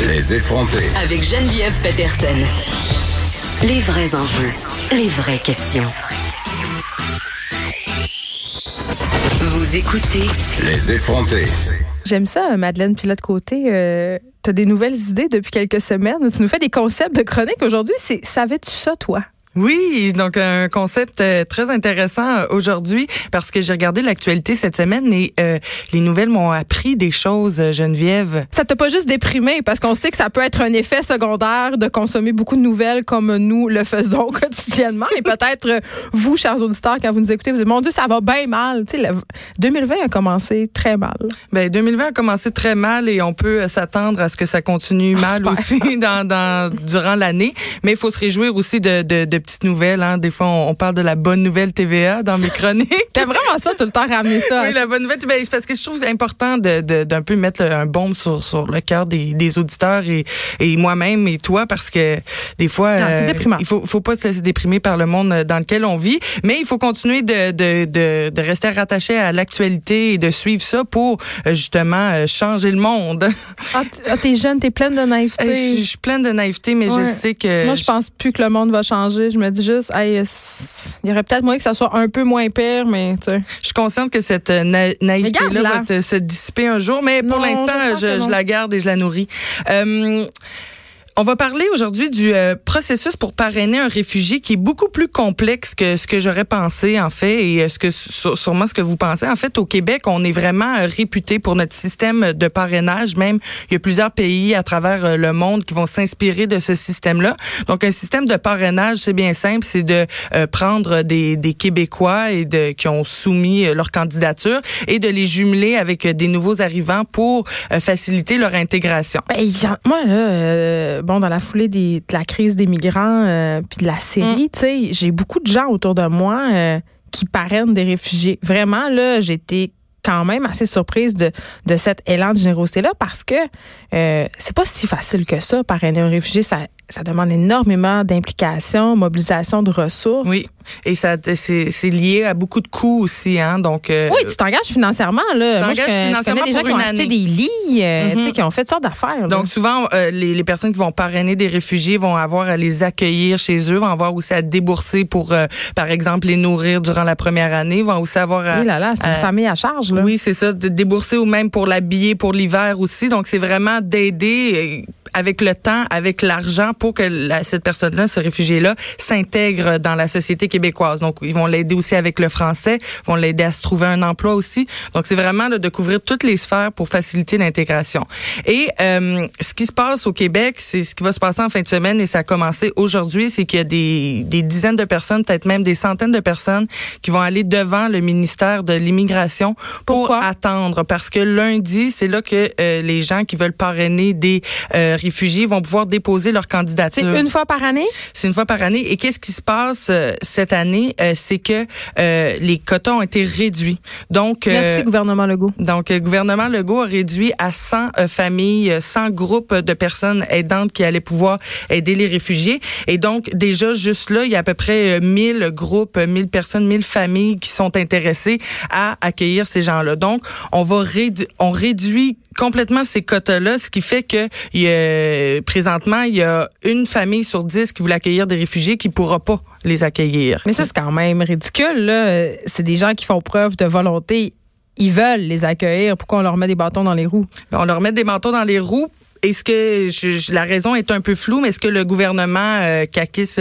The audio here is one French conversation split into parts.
Les effronter. Avec Geneviève Peterson. Les vrais enjeux, les vraies questions. Vous écoutez Les effronter. J'aime ça, Madeleine Pilote Côté. Euh, tu as des nouvelles idées depuis quelques semaines? Tu nous fais des concepts de chronique aujourd'hui. C'est savais-tu ça, toi? Oui, donc un concept euh, très intéressant euh, aujourd'hui parce que j'ai regardé l'actualité cette semaine et euh, les nouvelles m'ont appris des choses, Geneviève. Ça t'a pas juste déprimé parce qu'on sait que ça peut être un effet secondaire de consommer beaucoup de nouvelles comme nous le faisons quotidiennement et peut-être vous, chers auditeurs, quand vous nous écoutez, vous dites mon Dieu, ça va bien mal. Tu sais, 2020 a commencé très mal. Ben 2020 a commencé très mal et on peut s'attendre à ce que ça continue mal aussi dans, dans durant l'année. Mais il faut se réjouir aussi de, de, de petites nouvelles. Hein. Des fois, on, parle de la bonne nouvelle TVA dans mes chroniques. T'as vraiment ça tout le temps ramener ça. oui, la bonne nouvelle TVA. Parce que je trouve important d'un de, de, peu mettre un baume sur, sur le cœur des, des auditeurs et, et moi-même et toi parce que des fois, non, euh, il faut, faut pas se laisser déprimer par le monde dans lequel on vit, mais il faut continuer de, de, de, de rester rattaché à l'actualité et de suivre ça pour euh, justement euh, changer le monde. Ah, ah, t'es jeune, t'es pleine de naïveté. Je suis pleine de naïveté, mais je sais que... Moi, je pense plus que le monde va changer. Je me dis juste, il y aurait peut-être moyen que ça soit un peu moins pire, mais tu sais. Je suis consciente que cette euh, naïveté-là va se dissiper un jour, mais pour l'instant, je, je, la garde et je la nourris. Euh, on va parler aujourd'hui du euh, processus pour parrainer un réfugié qui est beaucoup plus complexe que ce que j'aurais pensé en fait et euh, ce que sûrement ce que vous pensez. En fait, au Québec, on est vraiment euh, réputé pour notre système de parrainage. Même il y a plusieurs pays à travers le monde qui vont s'inspirer de ce système-là. Donc, un système de parrainage, c'est bien simple, c'est de prendre des, des, Québécois et de qui ont soumis leur candidature et de les jumeler avec des nouveaux arrivants pour faciliter leur intégration. Ben, moi là bon, dans la foulée des, de la crise des migrants euh, puis de la Syrie, mm. tu sais, j'ai beaucoup de gens autour de moi euh, qui parrainent des réfugiés. Vraiment, là, j'étais quand même assez surprise de, de cet élan de générosité-là parce que euh, c'est pas si facile que ça, parrainer un réfugié. Ça, ça demande énormément d'implication, mobilisation de ressources. Oui, et ça c'est lié à beaucoup de coûts aussi, hein. Donc euh, oui, tu t'engages financièrement là. Tu t'engages financièrement je connais des gens qui ont acheté des lits, euh, mm-hmm. qui ont fait toutes sortes d'affaires. Donc souvent, euh, les, les, personnes qui vont parrainer des réfugiés vont avoir à les accueillir chez eux, vont avoir aussi à débourser pour, par exemple, les nourrir durant la première année, vont aussi avoir à. Oui là là, c'est une famille à charge là. Oui, c'est ça, de débourser ou même pour l'habiller pour l'hiver aussi. Donc c'est vraiment d'aider avec le temps, avec l'argent pour que cette personne-là, ce réfugié-là, s'intègre dans la société québécoise. Donc, ils vont l'aider aussi avec le français, vont l'aider à se trouver un emploi aussi. Donc, c'est vraiment de couvrir toutes les sphères pour faciliter l'intégration. Et euh, ce qui se passe au Québec, c'est ce qui va se passer en fin de semaine et ça a commencé aujourd'hui, c'est qu'il y a des, des dizaines de personnes, peut-être même des centaines de personnes qui vont aller devant le ministère de l'immigration pour attendre. Parce que lundi, c'est là que euh, les gens qui veulent parrainer des euh, réfugiés vont pouvoir déposer leur candidature. C'est une fois par année? C'est une fois par année. Et qu'est-ce qui se passe euh, cette année? Euh, c'est que euh, les quotas ont été réduits. Donc, Merci, gouvernement Legault. Donc, le gouvernement Legault a réduit à 100 familles, 100 groupes de personnes aidantes qui allaient pouvoir aider les réfugiés. Et donc, déjà, juste là, il y a à peu près 1000 groupes, 1000 personnes, 1000 familles qui sont intéressées à accueillir ces gens-là. Donc, on va rédu on réduit complètement ces quotas-là, ce qui fait que il a, présentement, il y a une famille sur dix qui voulait accueillir des réfugiés qui pourra pas les accueillir. Mais ça, c'est quand même ridicule. Là. C'est des gens qui font preuve de volonté ils veulent les accueillir. Pourquoi on leur met des bâtons dans les roues? Ben, on leur met des bâtons dans les roues est-ce que je, la raison est un peu floue, mais est-ce que le gouvernement euh,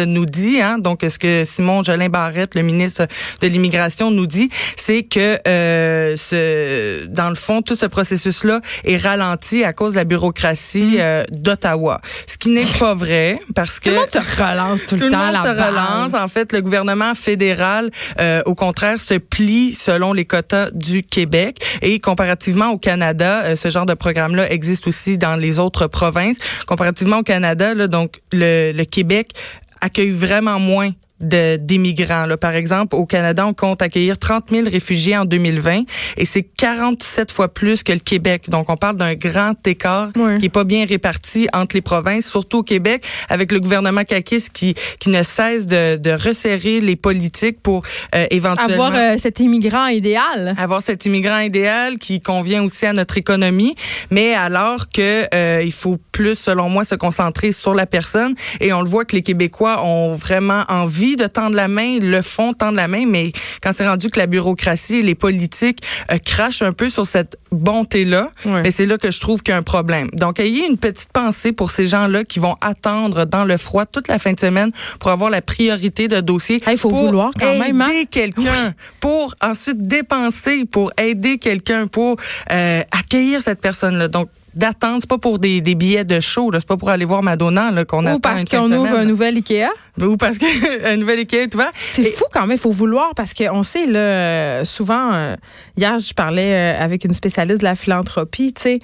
nous dit, hein, donc est-ce que Simon Jolin Barrette, le ministre de l'immigration, nous dit, c'est que euh, ce, dans le fond, tout ce processus-là est ralenti à cause de la bureaucratie mm. euh, d'Ottawa. Ce qui n'est pas vrai, parce que tout le monde se relance tout, le temps. Tout le monde se relance. En fait, le gouvernement fédéral, euh, au contraire, se plie selon les quotas du Québec et comparativement au Canada, euh, ce genre de programme-là existe aussi dans les autres provinces. Comparativement au Canada, donc le, le Québec accueille vraiment moins d'immigrants. Par exemple, au Canada, on compte accueillir 30 000 réfugiés en 2020 et c'est 47 fois plus que le Québec. Donc, on parle d'un grand écart qui est pas bien réparti entre les provinces, surtout au Québec, avec le gouvernement caquiste qui, qui ne cesse de, de resserrer les politiques pour euh, éventuellement Avoir euh, cet immigrant idéal. avoir cet immigrant idéal qui convient aussi à notre économie, mais alors que euh, il faut plus, selon moi, se concentrer sur la personne. Et on le voit que les Québécois ont vraiment envie de tendre la main, le font tendre la main, mais quand c'est rendu que la bureaucratie et les politiques euh, crachent un peu sur cette bonté-là, Ouais. ben, c'est là que je trouve qu'il y a un problème. Donc, ayez une petite pensée pour ces gens-là qui vont attendre dans le froid toute la fin de semaine pour avoir la priorité de dossier. Il faut pour vouloir quand même, hein? aider quelqu'un, pour ensuite dépenser, pour aider quelqu'un, pour euh, accueillir cette personne-là. Donc, d'attendre, c'est pas pour des, des billets de show, là, c'est pas pour aller voir Madonna là, qu'on attend Ou parce qu'on ouvre semaine, un là. nouvel Ikea. Ou parce qu'un nouvel équipe est ouvert. C'est Et- fou quand même, il faut vouloir parce qu'on sait là euh, souvent euh, hier je parlais euh, avec une spécialiste de la philanthropie, tu sais,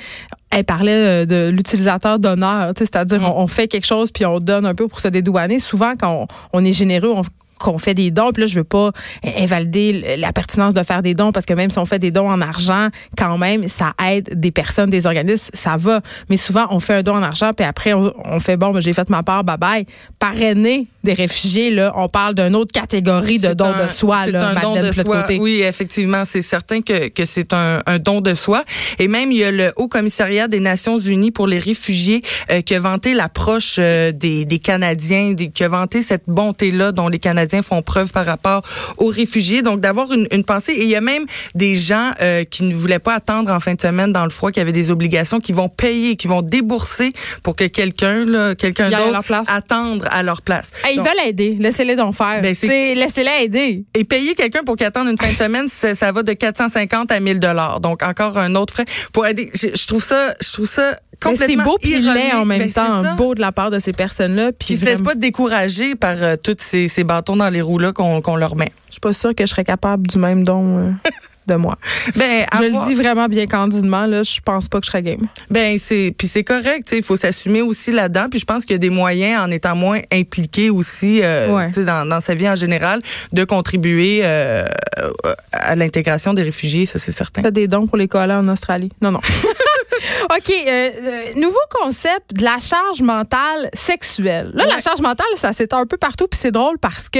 elle parlait euh, de l'utilisateur d'honneur, tu sais, c'est-à-dire on, on fait quelque chose puis on donne un peu pour se dédouaner. Souvent quand on, on est généreux, on qu'on fait des dons, puis là je veux pas invalider la pertinence de faire des dons parce que même si on fait des dons en argent, quand même ça aide des personnes, des organismes, ça va. Mais souvent on fait un don en argent puis après on, on fait bon, ben, j'ai fait ma part, bye bye. Parrainer des réfugiés là, on parle d'une autre catégorie de C'est dons de soi c'est là, un don de soi. côté. Oui, effectivement, c'est certain que, que c'est un, un don de soi. Et même, il y a le Haut Commissariat des Nations Unies pour les réfugiés euh, qui a vanté l'approche euh, des, des Canadiens, des, qui a vanté cette bonté-là dont les Canadiens font preuve par rapport aux réfugiés. Donc, d'avoir une, une pensée. Et il y a même des gens euh, qui ne voulaient pas attendre en fin de semaine dans le froid, qui avaient des obligations, qui vont payer, qui vont débourser pour que quelqu'un, quelqu'un d'autre, attendre à leur place. Hey, ils Donc, veulent aider, laissez-les donc faire. Ben, laissez-les aider. et payer quelqu'un pour qu'il attende une fin de semaine, ça, ça va de 450 à 1000 dollars. Donc encore un autre frais pour aider. Je, je trouve ça, je trouve ça c'est beau puis laid en même Ben, temps, beau de la part de ces personnes-là. Puis Qui se laissent pas décourager par euh, tous ces, ces bâtons dans les roues là qu'on leur met. Je suis pas sûre que je serais capable du même don euh, de moi. Ben, Je le dis vraiment bien candidement, là, je pense pas que je serais game. Ben c'est puis c'est correct, tu sais, il faut s'assumer aussi là-dedans. Puis je pense qu'il y a des moyens en étant moins impliqué aussi, euh, Ouais. tu sais, dans, dans sa vie en général, de contribuer euh, à l'intégration des réfugiés, ça c'est certain. Faites des dons pour les collants en Australie. Non, non. OK, euh, euh, nouveau concept de la charge mentale sexuelle. Là, la charge mentale, ça s'étend un peu partout, puis c'est drôle parce que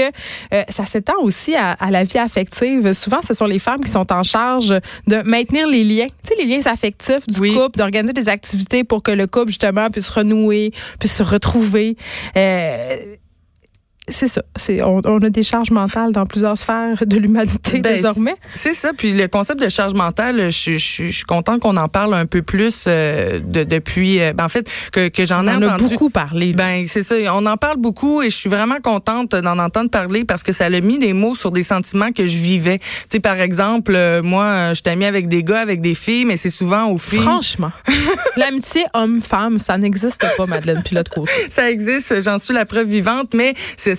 euh, ça s'étend aussi à, à la vie affective. Souvent, ce sont les femmes qui sont en charge de maintenir les liens, tu sais, les liens affectifs du Oui. couple, d'organiser des activités pour que le couple, justement, puisse renouer, puisse se retrouver. Euh, c'est ça. C'est, on, on a des charges mentales dans plusieurs sphères de l'humanité Ben, désormais. C'est ça. Puis le concept de charge mentale, je, je, je suis contente qu'on en parle un peu plus euh, de, depuis. euh, ben, en fait, que, que j'en ai On en a entendu. beaucoup parlé. Ben c'est ça, on en parle beaucoup et je suis vraiment contente d'en entendre parler parce que ça a mis des mots sur des sentiments que je vivais. Tu sais par exemple, euh, moi je suis amie avec des gars, avec des filles, mais c'est souvent aux filles. Franchement, l'amitié homme-femme, ça n'existe pas, Madeleine Pilote côté. Ça existe, j'en suis la preuve vivante, mais c'est-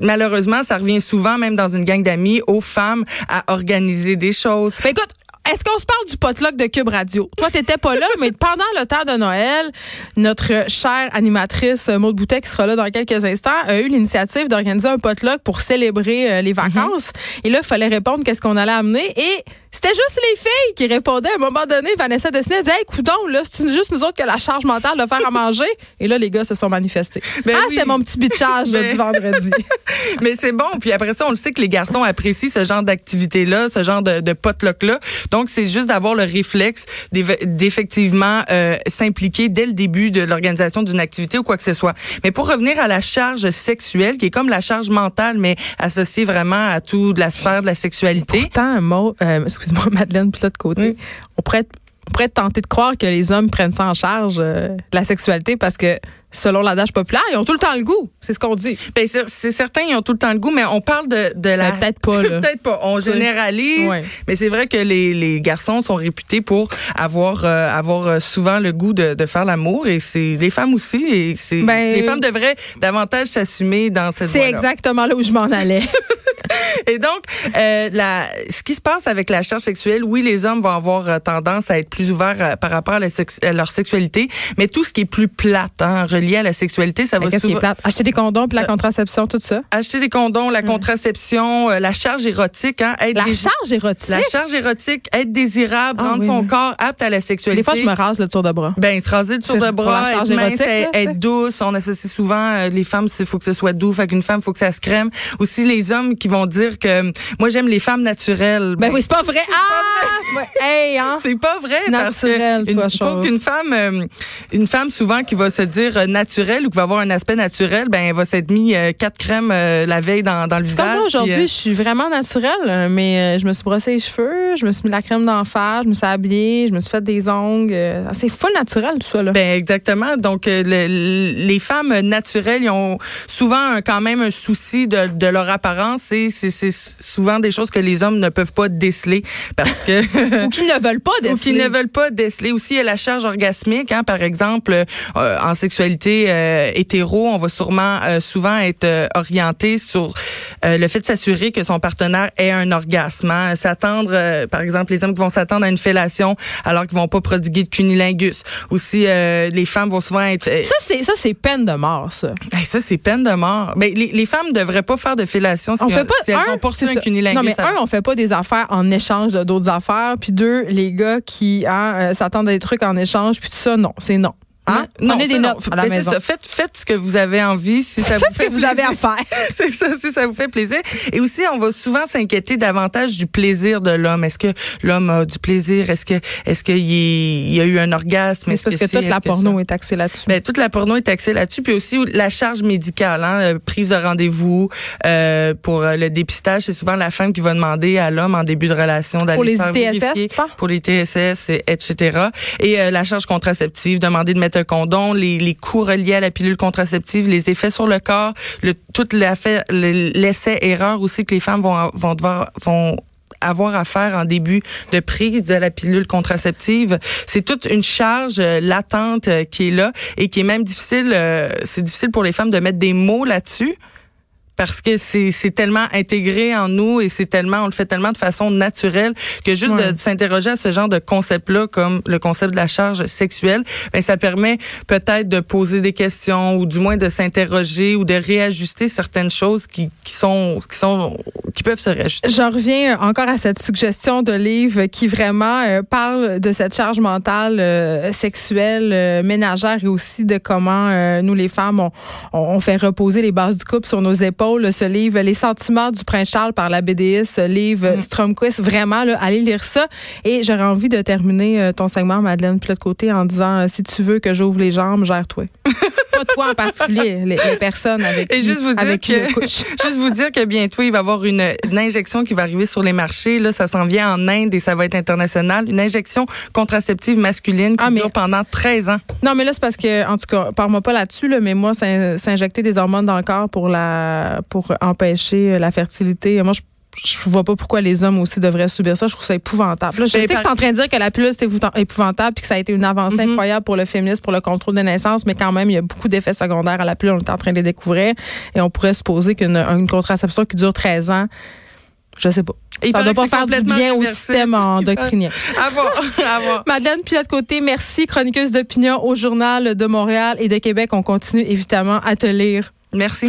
malheureusement, ça revient souvent, même dans une gang d'amis, aux femmes à organiser des choses. Ben écoute, est-ce qu'on se parle du potluck de Cube Radio? Toi, t'étais pas là, mais pendant le temps de Noël, notre chère animatrice euh, Maude Boutet, qui sera là dans quelques instants, a eu l'initiative d'organiser un potluck pour célébrer euh, les vacances. Et là, il fallait répondre qu'est-ce qu'on allait amener. Et c'était juste les filles qui répondaient. À un moment donné, Vanessa Dessinée disait Hey, coudon, là, c'est juste nous autres qui a la charge mentale de faire à manger? Et là, les gars se sont manifestés. Ben ah, oui. c'était mon petit bitchage Ben- du vendredi. Mais c'est bon. Puis après ça, on le sait que les garçons apprécient ce genre d'activité-là, ce genre de, de potluck-là. Donc, c'est juste d'avoir le réflexe d'effectivement euh, s'impliquer dès le début de l'organisation d'une activité ou quoi que ce soit. Mais pour revenir à la charge sexuelle, qui est comme la charge mentale, mais associée vraiment à toute la sphère de la sexualité. Pourtant, un mot, euh, excuse-moi, Madeleine, puis côté, Oui. on pourrait être- on pourrait tenté de croire que les hommes prennent ça en charge, euh, la sexualité, parce que selon l'adage populaire, ils ont tout le temps le goût. C'est ce qu'on dit. Ben, c'est certain, ils ont tout le temps le goût, mais on parle de, de la... Peut-être pas, là. Peut-être pas. On généralise, Ouais. mais c'est vrai que les, les garçons sont réputés pour avoir euh, avoir euh, souvent le goût de, de faire l'amour et c'est les femmes aussi et Ben, les femmes devraient davantage s'assumer dans cette C'est exactement là où je m'en allais. Et donc, euh, la, ce qui se passe avec la charge sexuelle, oui, les hommes vont avoir euh, tendance à être plus ouverts euh, par rapport à, la sex- à leur sexualité, mais tout ce qui est plus plate, hein, relié à la sexualité, ça va Qu'est-ce qui est souvent... plate? Acheter des condoms puis la contraception, tout ça? Acheter des condoms, la contraception, euh, la charge érotique, hein, être La dés- charge érotique? la charge érotique, être désirable, Ah rendre oui, son oui. corps apte à la sexualité. Des fois, je me rase le tour de bras. Ben, se raser le tour de bras, être mince, là, être douce. On associe souvent euh, les femmes, il faut que ce soit doux. Fait qu'une femme, il faut que ça se crème. Aussi, les hommes qui vont dire que moi, j'aime les femmes naturelles. Ben Bon, oui, c'est pas vrai. Ah! Hey, hein? c'est pas vrai Naturel, parce que une, pour qu'une femme euh, une femme souvent qui va se dire euh, naturelle ou qui va avoir un aspect naturel ben elle va s'être mis euh, quatre crèmes euh, la veille dans, dans le comme visage moi aujourd'hui, je suis vraiment naturelle, mais je me suis brossé les cheveux, je me suis mis de la crème d'en face, je me suis habillée, je me suis fait des ongles. euh, C'est full naturel tout ça là. Ben exactement. Donc euh, le- les femmes naturelles, ils ont souvent un- quand même un souci de, de leur apparence et c'est souvent des choses que les hommes ne peuvent pas déceler parce que Ou qui ne veulent pas ou qui déceler. ne veulent pas déceler aussi il y a la charge orgasmique hein, par exemple euh, en sexualité euh, hétéro on va sûrement euh, souvent être orienté sur le fait de s'assurer que son partenaire ait un orgasme hein. s'attendre par exemple les hommes qui vont s'attendre à une fellation alors qu'ils vont pas prodiguer de cunilingus aussi euh, les femmes vont souvent être euh, Ça c'est ça c'est peine de mort ça. Hey, ça c'est peine de mort ben, les, les femmes devraient pas faire de fellation si, On fait pas si elles un, ont c'est un ça. cunilingus Non mais un, on fait pas des affaires en échange de d'autres affaires, puis deux, les gars qui hein, euh, s'attendent à des trucs en échange, puis tout ça, non, c'est non. Hein? Non, Prenez des non. notes à la Ben, c'est maison. ça. Faites, faites ce que vous avez envie si ça Faites vous ce fait que vous avez à faire. C'est ça, si ça vous fait plaisir. Et aussi, on va souvent s'inquiéter davantage du plaisir de l'homme. Est-ce que l'homme a du plaisir? Est-ce que, est-ce qu'il y, a eu un orgasme? Est-ce que ci, toute la que porno ça? est axée là-dessus. Ben, toute la porno est axée là-dessus, puis aussi la charge médicale, hein, euh, prise de rendez-vous euh, pour euh, le dépistage. C'est souvent la femme qui va demander à l'homme en début de relation d'aller faire ITSS, vérifier. Pour les TSS, et- etc. Et euh, la charge contraceptive, demander de mettre un condom, les, les coûts reliés à la pilule contraceptive, les effets sur le corps, le, tout l'essai-erreur aussi que les femmes vont, vont devoir vont avoir à faire en début de prise de la pilule contraceptive. C'est toute une charge euh, latente euh, qui est là et qui est même difficile, euh, c'est difficile pour les femmes de mettre des mots là-dessus parce que c'est tellement intégré en nous et c'est tellement on le fait tellement de façon naturelle que juste Ouais. de, s'interroger à ce genre de concept là comme le concept de la charge sexuelle ben ça permet peut-être de poser des questions ou du moins de s'interroger ou de réajuster certaines choses qui qui sont qui sont qui peuvent se réajuster. J'en reviens encore à cette suggestion de livre qui vraiment euh, parle de cette charge mentale euh, sexuelle, euh, ménagère et aussi de comment nous, les femmes, on, on fait reposer les bases du couple sur nos épaules. Ce livre, Les sentiments du prince Charles par la BDS, ce livre Mm. Stromquist, vraiment, là, allez lire ça. Et j'aurais envie de terminer euh, ton segment, Madeleine, puis de l'autre côté, en disant, euh, si tu veux que j'ouvre les jambes, gère-toi. Pas toi en particulier, les, les personnes avec Et qui, juste vous dire avec qui que- je couche. Juste vous dire que bientôt, il va y avoir une, une injection qui va arriver sur les marchés. Là, ça s'en vient en Inde et ça va être international. Une injection contraceptive masculine qui Ah, mais- dure pendant 13 ans. Non, mais là, c'est parce que, en tout cas, parle-moi pas là-dessus, là, mais moi, s'in- s'injecter des hormones dans le corps pour la pour empêcher la fertilité, moi, je je vois pas pourquoi les hommes aussi devraient subir ça. Je trouve ça épouvantable. Là, je Ben, sais que tu es en train de dire que la pilule, c'est épouvantable puis que ça a été une avancée Mhm. incroyable pour le féminisme, pour le contrôle des naissances, mais quand même, il y a beaucoup d'effets secondaires à la pilule. On est en train de les découvrir et on pourrait supposer qu'une une contraception qui dure 13 ans, je sais pas. Il ça paraît doit pas faire du bien au système endocrinien. À voir, à voir. Madeleine Pilote-Côté, merci, chroniqueuse d'opinion au Journal de Montréal et de Québec. On continue évidemment à te lire. Merci.